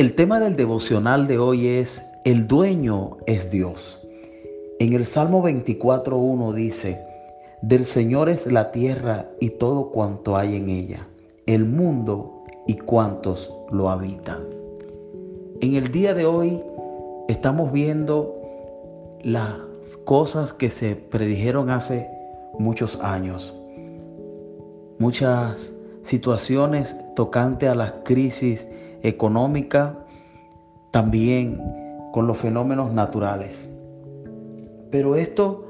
El tema del devocional de hoy es, el dueño es Dios. En el Salmo 24.1 dice, del Señor es la tierra y todo cuanto hay en ella, el mundo y cuantos lo habitan. En el día de hoy estamos viendo las cosas que se predijeron hace muchos años. Muchas situaciones tocante a la crisis económica, también con los fenómenos naturales. Pero esto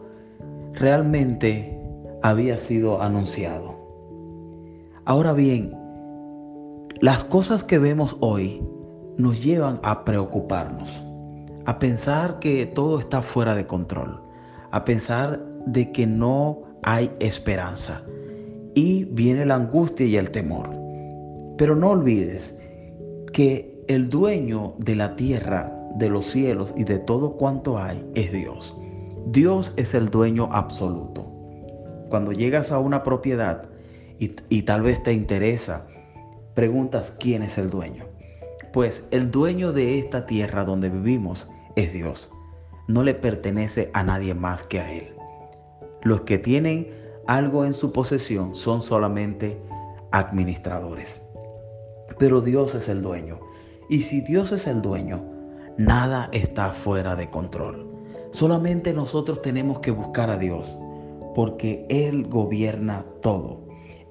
realmente había sido anunciado. Ahora bien, las cosas que vemos hoy nos llevan a preocuparnos, a pensar que todo está fuera de control, a pensar de que no hay esperanza y viene la angustia y el temor. Pero no olvides que el dueño de la tierra, de los cielos y de todo cuanto hay es Dios. Dios es el dueño absoluto. Cuando llegas a una propiedad y, y tal vez te interesa, preguntas quién es el dueño. Pues el dueño de esta tierra donde vivimos es Dios. No le pertenece a nadie más que a Él. Los que tienen algo en su posesión son solamente administradores. Pero Dios es el dueño. Y si Dios es el dueño, nada está fuera de control. Solamente nosotros tenemos que buscar a Dios, porque Él gobierna todo.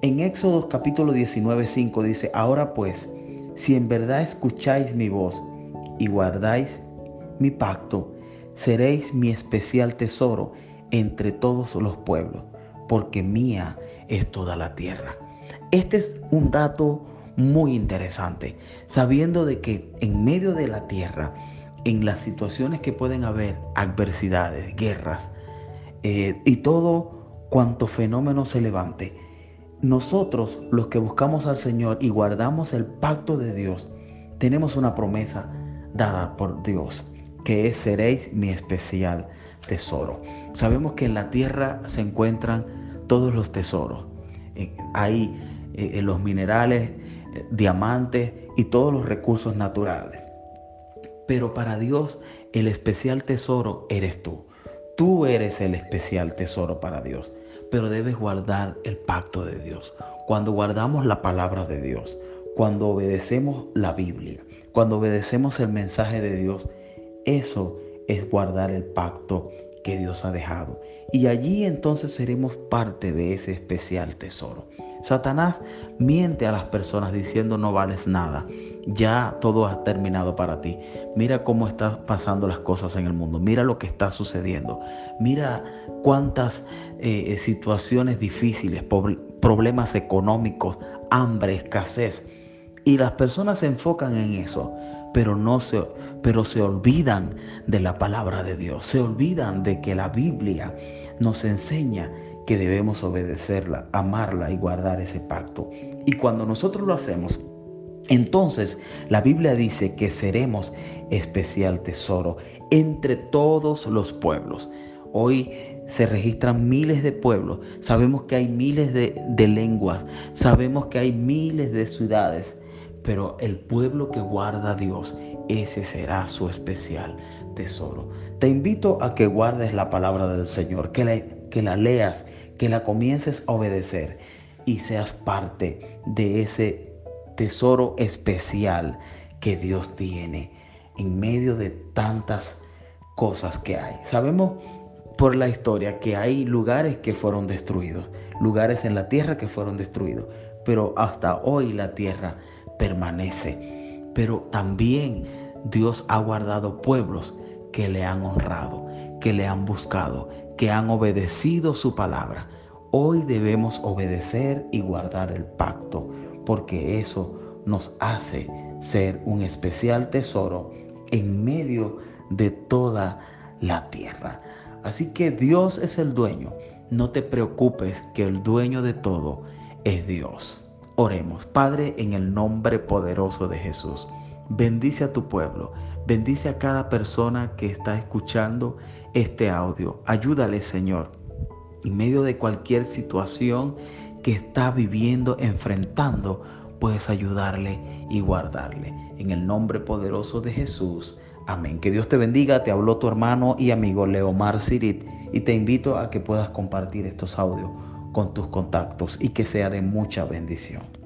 En Éxodo capítulo 19, 5 dice, ahora pues, si en verdad escucháis mi voz y guardáis mi pacto, seréis mi especial tesoro entre todos los pueblos, porque mía es toda la tierra. Este es un dato muy interesante, sabiendo de que en medio de la tierra, en las situaciones que pueden haber, adversidades, guerras eh, y todo cuanto fenómeno se levante, nosotros los que buscamos al Señor y guardamos el pacto de Dios, tenemos una promesa dada por Dios, que es seréis mi especial tesoro. Sabemos que en la tierra se encuentran todos los tesoros. Eh, hay eh, los minerales, diamantes y todos los recursos naturales. Pero para Dios el especial tesoro eres tú. Tú eres el especial tesoro para Dios. Pero debes guardar el pacto de Dios. Cuando guardamos la palabra de Dios, cuando obedecemos la Biblia, cuando obedecemos el mensaje de Dios, eso es guardar el pacto que Dios ha dejado. Y allí entonces seremos parte de ese especial tesoro. Satanás miente a las personas diciendo no vales nada. Ya todo ha terminado para ti. Mira cómo están pasando las cosas en el mundo. Mira lo que está sucediendo. Mira cuántas eh, situaciones difíciles, problemas económicos, hambre, escasez. Y las personas se enfocan en eso, pero no se, pero se olvidan de la palabra de Dios. Se olvidan de que la Biblia nos enseña que debemos obedecerla, amarla y guardar ese pacto. Y cuando nosotros lo hacemos, entonces la Biblia dice que seremos especial tesoro entre todos los pueblos. Hoy se registran miles de pueblos, sabemos que hay miles de, de, lenguas, sabemos que hay miles de ciudades, pero el pueblo que guarda a Dios, ese será su especial tesoro. Te invito a que guardes la palabra del Señor, que la, que la leas que la comiences a obedecer y seas parte de ese tesoro especial que Dios tiene en medio de tantas cosas que hay. Sabemos por la historia que hay lugares que fueron destruidos, lugares en la tierra que fueron destruidos, pero hasta hoy la tierra permanece. Pero también Dios ha guardado pueblos que le han honrado, que le han buscado, que han obedecido su palabra. Hoy debemos obedecer y guardar el pacto, porque eso nos hace ser un especial tesoro en medio de toda la tierra. Así que Dios es el dueño. No te preocupes que el dueño de todo es Dios. Oremos, Padre, en el nombre poderoso de Jesús. Bendice a tu pueblo. Bendice a cada persona que está escuchando este audio. Ayúdale, Señor, en medio de cualquier situación que está viviendo, enfrentando, puedes ayudarle y guardarle. En el nombre poderoso de Jesús. Amén. Que Dios te bendiga. Te habló tu hermano y amigo Leomar Sirit y te invito a que puedas compartir estos audios con tus contactos y que sea de mucha bendición.